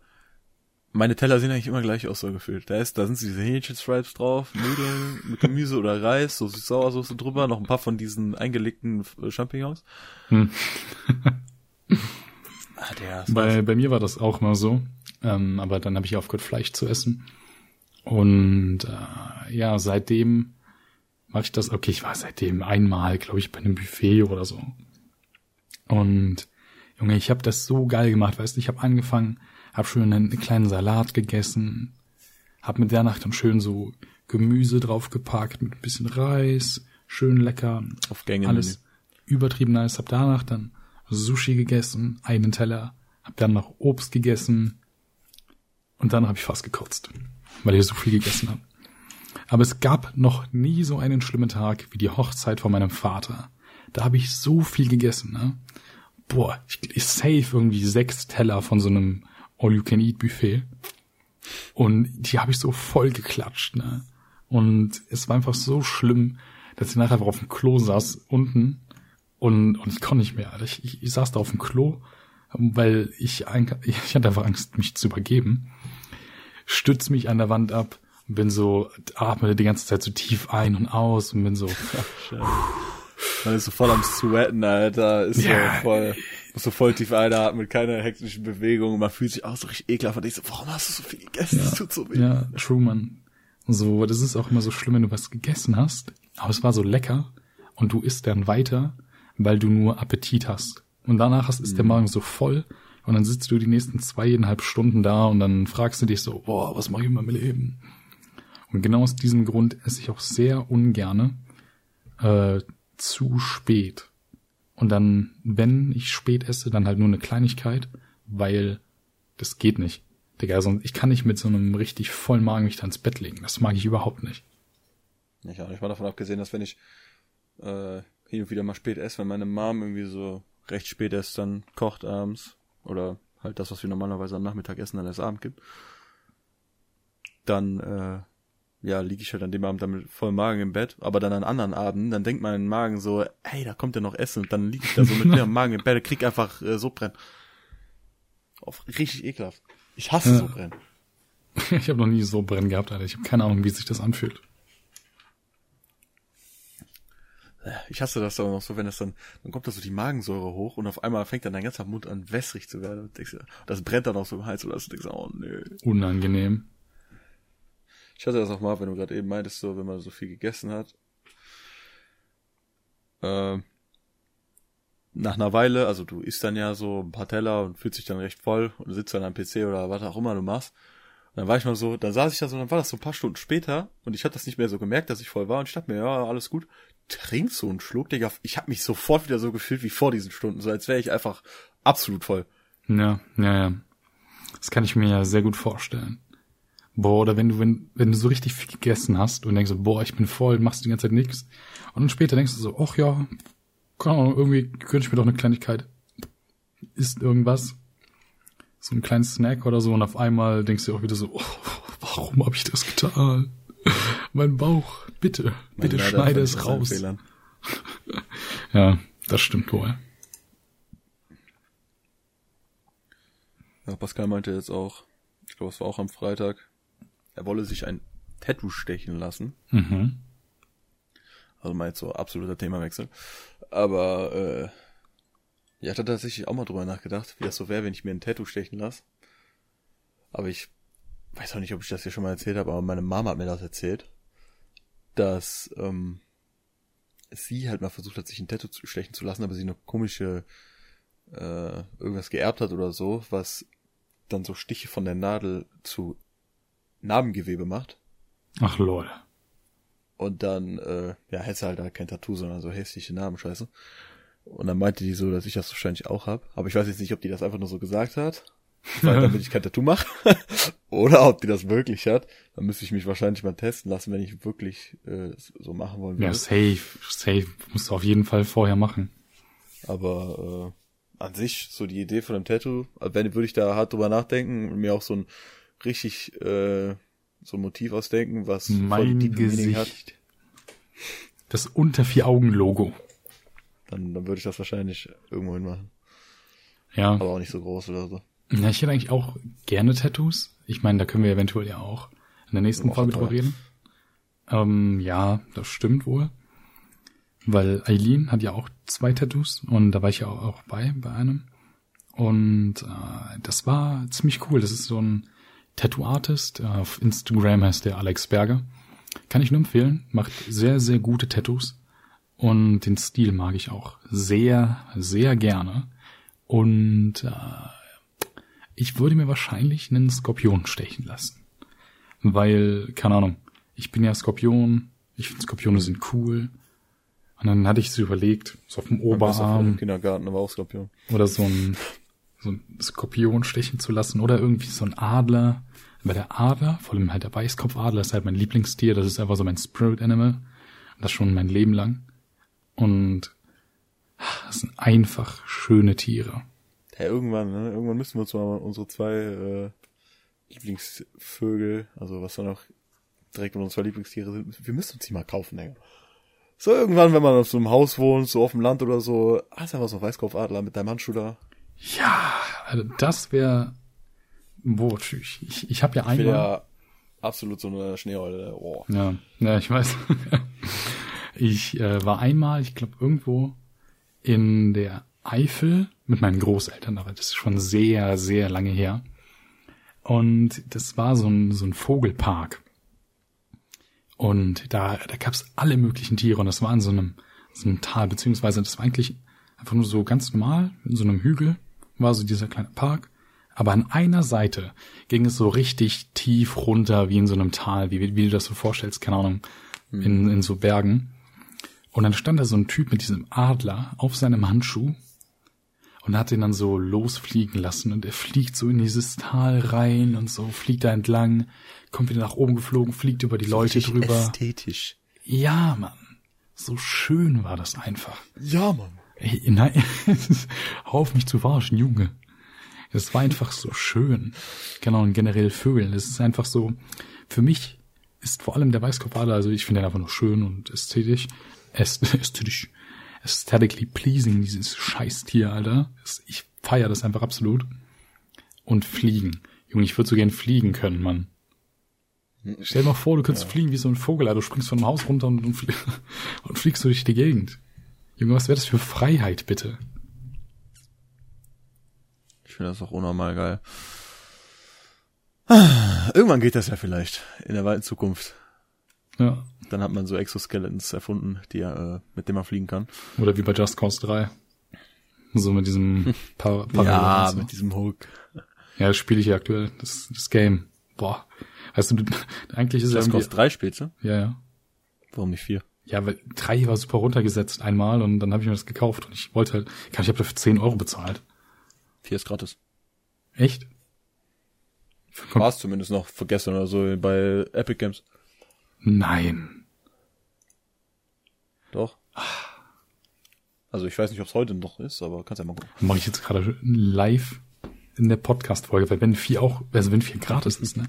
Meine Teller sehen eigentlich immer gleich aus, so gefühlt. Da ist, da sind diese Hähnchenstripes drauf, Nudeln mit Gemüse oder Reis, so Sauersoße drüber, noch ein paar von diesen eingelegten äh, Champignons. Hm. ah, der ist Bei, bei mir war das auch mal so. Ähm, aber dann habe ich aufgehört, Fleisch zu essen. Und äh, ja, seitdem mache ich das. Okay, ich war seitdem einmal, glaube ich, bei einem Buffet oder so. Und Junge, ich habe das so geil gemacht, weißt du, ich habe angefangen, habe schön einen kleinen Salat gegessen, habe mit der Nacht dann schön so Gemüse draufgepackt mit ein bisschen Reis, schön lecker, auf Gänge. alles übertrieben nice. Hab danach dann Sushi gegessen, einen Teller, hab dann noch Obst gegessen und dann habe ich fast gekotzt, weil ich so viel gegessen habe. Aber es gab noch nie so einen schlimmen Tag wie die Hochzeit von meinem Vater. Da habe ich so viel gegessen, ne? Boah, ich, ich save irgendwie sechs Teller von so einem All-You-Can-Eat-Buffet. Und die habe ich so voll geklatscht, ne? Und es war einfach so schlimm, dass ich nachher einfach auf dem Klo saß, unten, und, und ich konnte nicht mehr. Alter. Ich, ich, ich saß da auf dem Klo, weil ich, ich hatte einfach Angst, mich zu übergeben. Stütz mich an der Wand ab und bin so, atme die ganze Zeit so tief ein und aus und bin so, Man ist so voll am Sweaten, Alter. Ist Ja. so voll, muss so voll tief einatmen, mit keiner hektischen Bewegung. Man fühlt sich auch so richtig ekelhaft und ich so, warum hast du so viel gegessen? Das tut so weh. ja, Truman. So, das ist auch immer so schlimm, wenn du was gegessen hast, aber es war so lecker und du isst dann weiter, weil du nur Appetit hast. Und danach hast, ist der Magen so voll und dann sitzt du die nächsten zweieinhalb Stunden da und dann fragst du dich so, boah, was mache ich in meinem Leben? Und genau aus diesem Grund esse ich auch sehr ungerne äh, zu spät. Und dann, wenn ich spät esse, dann halt nur eine Kleinigkeit, weil das geht nicht. Digga, also ich kann nicht mit so einem richtig vollen Magen mich da ins Bett legen. Das mag ich überhaupt nicht. Ich auch nicht mal davon abgesehen, dass wenn ich äh, hin und wieder mal spät esse, wenn meine Mom irgendwie so recht spät erst dann kocht abends oder halt das, was wir normalerweise am Nachmittag essen, dann erst Abend gibt, dann äh, ja, liege ich halt an dem Abend dann mit vollem Magen im Bett, aber dann an anderen Abenden, dann denkt mein Magen so, hey, da kommt ja noch Essen und dann liege ich da so mit leerem Magen im Bett, krieg einfach äh, Sodbrennen. Auf, richtig ekelhaft. Ich hasse Ja. Sodbrennen. Ich habe noch nie so brennen gehabt, Alter. Ich habe keine Ahnung, wie sich das anfühlt. Ich hasse das aber noch so, wenn das dann, dann kommt da so die Magensäure hoch und auf einmal fängt dann dein ganzer Mund an wässrig zu werden. Und denkst, du, das brennt dann auch so im Hals oder so, denkst du, oh nö. Unangenehm. Ich hatte das auch mal, wenn du gerade eben meintest, so, wenn man so viel gegessen hat. Ähm, nach einer Weile, also du isst dann ja so ein paar Teller und fühlst dich dann recht voll und sitzt dann am PC oder was auch immer du machst. Und dann war ich mal so, dann saß ich da so, dann war das so ein paar Stunden später und ich hatte das nicht mehr so gemerkt, dass ich voll war und ich dachte mir, ja, alles gut. Trink so einen Schluck, Digga. Ich habe mich sofort wieder so gefühlt wie vor diesen Stunden, so als wäre ich einfach absolut voll. Ja, ja, ja. Das kann ich mir ja sehr gut vorstellen. Boah, oder wenn du, wenn, wenn du so richtig viel gegessen hast und denkst so, boah, ich bin voll, machst die ganze Zeit nichts. Und dann später denkst du so, ach ja, keine Ahnung, irgendwie könnte ich mir doch eine Kleinigkeit, isst irgendwas. So ein kleines Snack oder so und auf einmal denkst du auch wieder so, oh, warum habe ich das getan? mein Bauch, bitte, bitte Leider schneide es raus. Ja, das stimmt wohl. Ja, Pascal meinte jetzt auch, ich glaube, es war auch am Freitag, er wolle sich ein Tattoo stechen lassen. Mhm. Also mal jetzt so absoluter Themawechsel. Aber äh, ja, ich hatte tatsächlich auch mal drüber nachgedacht, wie das so wäre, wenn ich mir ein Tattoo stechen lasse. Aber ich weiß auch nicht, ob ich das hier schon mal erzählt habe, aber meine Mama hat mir das erzählt, dass ähm, sie halt mal versucht hat, sich ein Tattoo zu stechen zu lassen, aber sie eine komische äh, irgendwas geerbt hat oder so, was dann so Stiche von der Nadel zu Narbengewebe macht. Ach lol. Und dann, äh, ja, hätte halt da kein Tattoo, sondern so hässliche Namen, scheiße. Und dann meinte die so, dass ich das wahrscheinlich auch hab. Aber ich weiß jetzt nicht, ob die das einfach nur so gesagt hat, weil damit ich kein Tattoo mache. Oder ob die das wirklich hat. Dann müsste ich mich wahrscheinlich mal testen lassen, wenn ich wirklich äh, so machen wollen Ja, würde. safe, safe. Musst du auf jeden Fall vorher machen. Aber äh, an sich, so die Idee von einem Tattoo, also wenn würde ich da hart drüber nachdenken und mir auch so ein richtig äh, so ein Motiv ausdenken, was Mein Gesicht. Das unter vier Augen Logo. dann, dann würde ich das wahrscheinlich irgendwo hin machen. Ja. Aber auch nicht so groß oder so. ja. Ich hätte eigentlich auch gerne Tattoos. Ich meine, da können wir eventuell ja auch in der nächsten Folge drüber reden. Ähm, ja, das stimmt wohl. Weil Eileen hat ja auch zwei Tattoos und da war ich ja auch, auch bei, bei einem. Und äh, das war ziemlich cool. Das ist so ein Tattoo-Artist. Äh, auf Instagram heißt der Alex Berger. Kann ich nur empfehlen. Macht sehr, sehr gute Tattoos. Und den Stil mag ich auch sehr, sehr gerne. Und äh, ich würde mir wahrscheinlich einen Skorpion stechen lassen. Weil, keine Ahnung, ich bin ja Skorpion. Ich finde Skorpione sind cool. Und dann hatte ich so überlegt, so auf dem Oberarm den Kindergarten, aber auch Skorpion. oder so ein, so ein Skorpion stechen zu lassen oder irgendwie so ein Adler. Weil der Adler, vor allem halt der Weißkopfadler, ist halt mein Lieblingstier. Das ist einfach so mein Spirit Animal. Das schon mein Leben lang. Und ah, das sind einfach schöne Tiere. Ja, irgendwann, ne? Irgendwann müssen wir uns mal unsere zwei äh, Lieblingsvögel, also was dann auch direkt unsere zwei Lieblingstiere sind, wir müssen uns die mal kaufen, Digga. So irgendwann, wenn man auf so einem Haus wohnt, so auf dem Land oder so, hast du einfach so einen Weißkopfadler mit deinem Handschuh da. Ja, also das wäre. Boah. Ich, ich habe ja Ich einmal. ja absolut so eine Schneeeule. Oh. Ja, ja, ich weiß. ich äh, war einmal, ich glaube, irgendwo in der Eifel mit meinen Großeltern, aber das ist schon sehr, sehr lange her. Und das war so ein, so ein Vogelpark. Und da, da gab's alle möglichen Tiere und das war in so einem, so einem Tal, beziehungsweise das war eigentlich einfach nur so ganz normal, in so einem Hügel war so dieser kleine Park. Aber an einer Seite ging es so richtig tief runter, wie in so einem Tal, wie, wie, du das so vorstellst, keine Ahnung, in, in so Bergen. Und dann stand da so ein Typ mit diesem Adler auf seinem Handschuh. und hat ihn dann so losfliegen lassen und er fliegt so in dieses Tal rein und so fliegt da entlang, kommt wieder nach oben geflogen, fliegt über die Leute Richtig drüber. Ästhetisch. Ja, Mann. So schön war das einfach. Ja, Mann. Ey, nein, auf mich zu verarschen, Junge. Es war einfach so schön. Genau, und generell Vögel. Es ist einfach so, für mich ist vor allem der Weißkopfader, also ich finde den einfach nur schön und ästhetisch, äst- ästhetisch, aesthetically pleasing, dieses Scheißtier, Alter. Ich feiere das einfach absolut. Und fliegen. Junge, ich würde so gern fliegen können, Mann. Stell dir mal vor, du könntest fliegen wie so ein Vogel, Alter. Du springst von einem Haus runter und, und fliegst durch die Gegend. Junge, was wäre das für Freiheit, bitte? Ich finde das auch unnormal geil. Ah, Irgendwann geht das ja vielleicht in der weiten Zukunft. Ja. Dann hat man so Exoskeletons erfunden, die äh, mit dem man fliegen kann. Oder wie bei Just Cause 3. So mit diesem Par Ja, Parallel- mit diesem Hook. ja, das spiele ich ja aktuell. Das, das Game. Boah. Weißt du, eigentlich ist es Das irgendwie, kostet drei spielst du? ja, ja. Warum nicht vier? Ja, weil drei war super runtergesetzt einmal und dann habe ich mir das gekauft und ich wollte halt, ich habe dafür 10 Euro bezahlt. Vier ist gratis. Echt? War es zumindest noch für gestern oder so bei Epic Games. Nein. Doch. Also ich weiß nicht, ob es heute noch ist, aber kannst ja mal gucken. Mache ich jetzt gerade live in der Podcast-Folge, weil wenn vier auch, also wenn vier gratis ist, ne?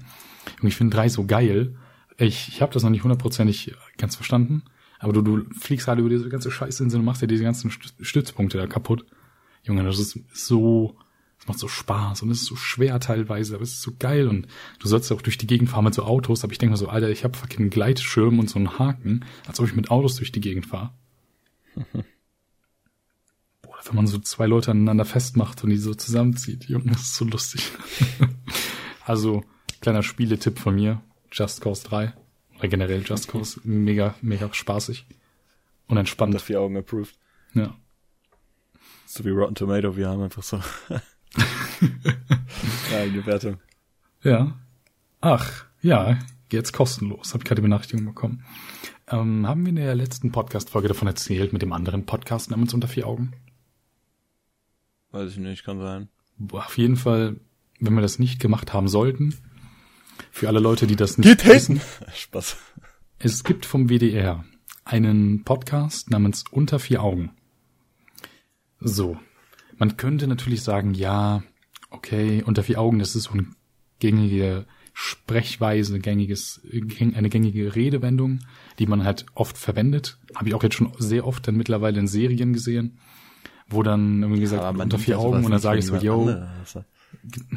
Und ich finde drei so geil. Ich, ich habe das noch nicht hundertprozentig ganz verstanden, aber du, du fliegst gerade über diese ganze Scheißinsel und machst dir diese ganzen Stü- Stützpunkte da kaputt. Junge, das ist so, das macht so Spaß und es ist so schwer teilweise, aber es ist so geil und du sollst auch durch die Gegend fahren mit so Autos, aber ich denke mir so, Alter, ich habe fucking einen Gleitschirm und so einen Haken, als ob ich mit Autos durch die Gegend fahre. Boah, wenn man so zwei Leute aneinander festmacht und die so zusammenzieht, Junge, das ist so lustig. also, kleiner Spieletipp von mir, Just Cause 3 oder generell Just Cause, mega, mega spaßig und Unter entspannt. vier Augen approved. Ja. So wie Rotten Tomato, wir haben einfach so. Eigene Wertung. Ja. Ach, ja, jetzt kostenlos. Hab ich gerade die Benachrichtigung bekommen. Ähm, haben wir in der letzten Podcast-Folge davon erzählt, mit dem anderen Podcast namens Unter vier Augen? Weiß ich nicht, kann sein. Boah, auf jeden Fall, wenn wir das nicht gemacht haben sollten, für alle Leute, die das nicht wissen, Spaß. es gibt vom WDR einen Podcast namens Unter vier Augen. So, man könnte natürlich sagen, ja, okay, unter vier Augen, das ist so eine gängige Sprechweise, gängiges, gäng- eine gängige Redewendung, die man halt oft verwendet. Habe ich auch jetzt schon sehr oft dann mittlerweile in Serien gesehen, wo dann irgendwie gesagt, man unter vier ja Augen und dann sage ich so, yo, anderes-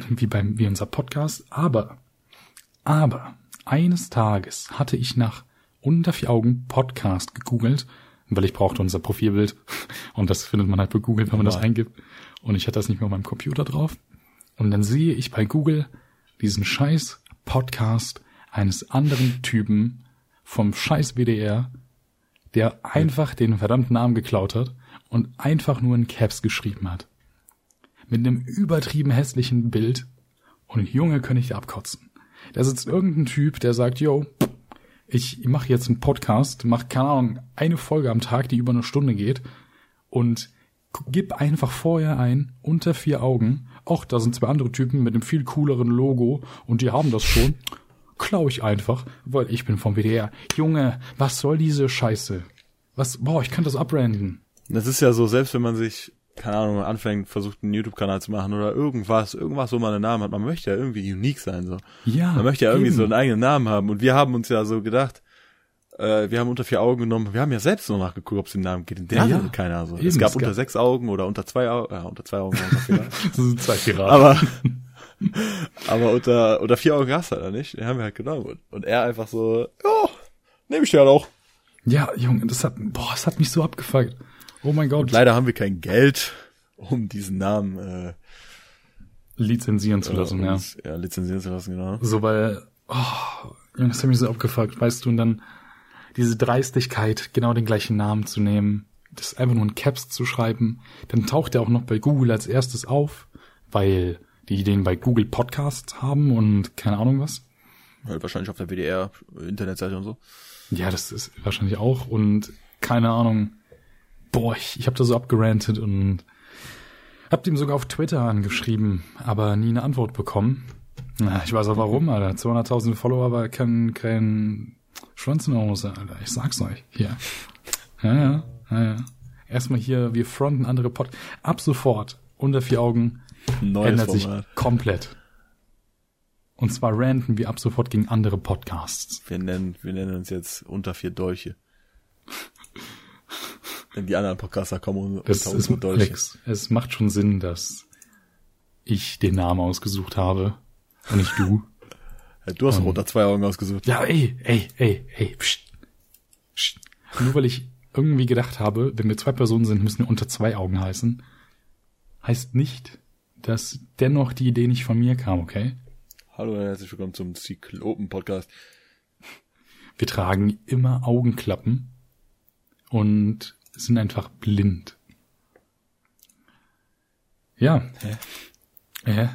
wie beim, wie unser Podcast. Aber, aber, eines Tages hatte ich nach unter vier Augen Podcast gegoogelt, weil ich brauchte unser Profilbild. Und das findet man halt bei Google, wenn man das Normal. eingibt. Und ich hatte das nicht mehr auf meinem Computer drauf. Und dann sehe ich bei Google diesen scheiß Podcast eines anderen Typen vom scheiß WDR, der einfach den verdammten Namen geklaut hat und einfach nur in Caps geschrieben hat mit einem übertrieben hässlichen Bild und Junge, könnte ich abkotzen. Da sitzt irgendein Typ, der sagt, yo, ich mache jetzt einen Podcast, mach keine Ahnung, eine Folge am Tag, die über eine Stunde geht und gib einfach vorher ein, unter vier Augen, ach, da sind zwei andere Typen mit einem viel cooleren Logo und die haben das schon, klau ich einfach, weil ich bin vom WDR. Junge, was soll diese Scheiße? Was, boah, ich kann das abbranden. Das ist ja so, selbst wenn man sich, keine Ahnung, anfängt, versucht einen YouTube-Kanal zu machen oder irgendwas, irgendwas, wo man einen Namen hat, man möchte ja irgendwie unique sein, so. Ja. Man möchte ja irgendwie eben. so einen eigenen Namen haben. Und wir haben uns ja so gedacht, äh, wir haben unter vier Augen genommen, wir haben ja selbst noch nachgeguckt, ob es den Namen geht. Den Ja, hatte ja. keiner so. Eben, es gab es unter gab- sechs Augen oder unter zwei Augen, ja, unter zwei Augen. Das sind zwei Piraten. aber, aber unter, unter vier Augen hast du halt nicht. Den haben wir halt genommen. Und, und er einfach so, ja, nehme ich ja auch. Ja, Junge, das hat, boah, das hat mich so abgefuckt. Oh mein Gott. Leider haben wir kein Geld, um diesen Namen äh, lizenzieren zu lassen, ja. uns, ja, lizenzieren zu lassen, genau. So, weil, oh, das hat mich so abgefuckt, weißt du, und dann diese Dreistigkeit, genau den gleichen Namen zu nehmen, das einfach nur in Caps zu schreiben, dann taucht er auch noch bei Google als erstes auf, weil die den bei Google Podcasts haben und keine Ahnung was. Halt wahrscheinlich auf der WDR, Internetseite und so. Ja, das ist wahrscheinlich auch und keine Ahnung. Boah, ich, ich habe da so abgerantet und Habt ihm sogar auf Twitter angeschrieben, aber nie eine Antwort bekommen. Na, ich weiß auch warum, Alter. 200.000 Follower, aber kein, kein Schwanz in der Hose, Alter. Ich sag's euch. Hier. Ja, ja, ja, ja. Erstmal hier, wir fronten andere Pod. Ab sofort, unter vier Augen, Neues ändert sich Format. komplett. Und zwar ranten wir ab sofort gegen andere Podcasts. Wir nennen, wir nennen uns jetzt unter vier Dolche. Die anderen Podcaster kommen un- unter Das ist, unsere Dolche. Alex, es macht schon Sinn, dass ich den Namen ausgesucht habe und nicht du. Ja, du hast doch unter zwei Augen ausgesucht. Ja, ey, ey, ey, ey, pst, pst. Nur weil ich irgendwie gedacht habe, wenn wir zwei Personen sind, müssen wir unter zwei Augen heißen, heißt nicht, dass dennoch die Idee nicht von mir kam, okay? Hallo und herzlich willkommen zum Zyklopen-Podcast. Wir tragen immer Augenklappen und sind einfach blind. Ja. Hä? Hä?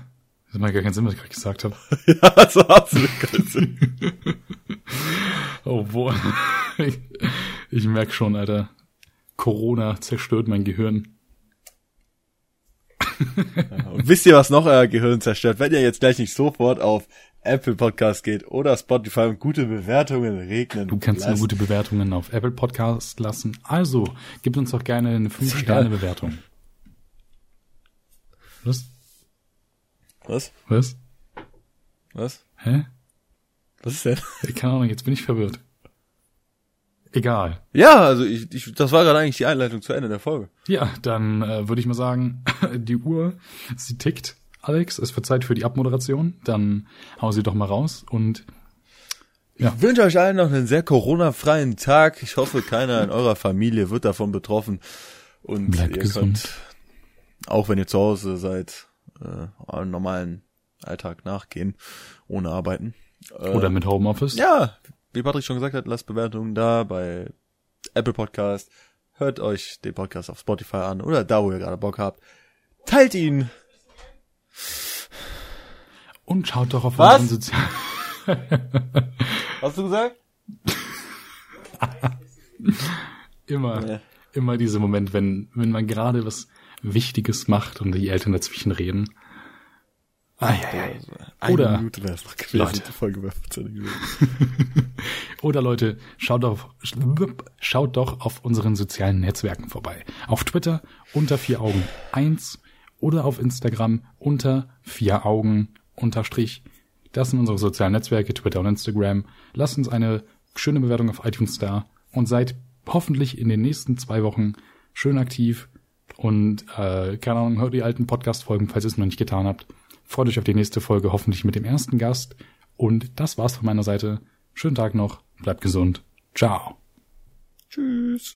Das macht gar keinen Sinn, was ich gerade gesagt habe. ja, so absolut keinen Sinn. Oh, boah. Ich, ich merk schon, Alter. Corona zerstört mein Gehirn. Und wisst ihr, was noch euer Gehirn zerstört? Wenn ihr jetzt gleich nicht sofort auf Apple Podcast geht oder Spotify und gute Bewertungen regnen. Du kannst nur lasst. gute Bewertungen auf Apple Podcast lassen. Also, gib uns doch gerne eine 5-Sterne-Bewertung. Was? Was? Was? Was? Hä? Was ist denn? Keine Ahnung, jetzt bin ich verwirrt. Egal. Ja, also ich, ich das war gerade eigentlich die Einleitung zu Ende der Folge. Ja, dann äh, würde ich mal sagen, die Uhr, sie tickt. Alex, es wird Zeit für die Abmoderation. Dann hau sie doch mal raus und Ja. Ich wünsche euch allen noch einen sehr Corona-freien Tag. Ich hoffe, keiner in eurer Familie wird davon betroffen. Und Bleibt ihr gesund. könnt, auch wenn ihr zu Hause seid, äh, eurem normalen Alltag nachgehen, ohne arbeiten. Äh, oder mit Homeoffice. Ja, wie Patrick schon gesagt hat, lasst Bewertungen da bei Apple Podcast. Hört euch den Podcast auf Spotify an oder da, wo ihr gerade Bock habt. Teilt ihn. Und schaut doch auf Was? unseren sozialen Hast du gesagt? immer, Ja. immer dieser Moment, wenn, wenn man gerade was Wichtiges macht und die Eltern dazwischen reden. Ah, ja, ja. Eine Oder- Minute wäre es noch gewesen. Leute. Die Folge wäre 15 gewesen. Oder Leute, schaut doch, schaut doch auf unseren sozialen Netzwerken vorbei. Auf Twitter unter vier Augen eins oder auf Instagram unter vier Augen unterstrich. Das sind unsere sozialen Netzwerke, Twitter und Instagram. Lasst uns eine schöne Bewertung auf iTunes da und seid hoffentlich in den nächsten zwei Wochen schön aktiv und äh, keine Ahnung, hört die alten Podcast-Folgen, falls ihr es noch nicht getan habt. Freut euch auf die nächste Folge, hoffentlich mit dem ersten Gast. Und das war's von meiner Seite. Schönen Tag noch, bleibt gesund. Ciao. Tschüss.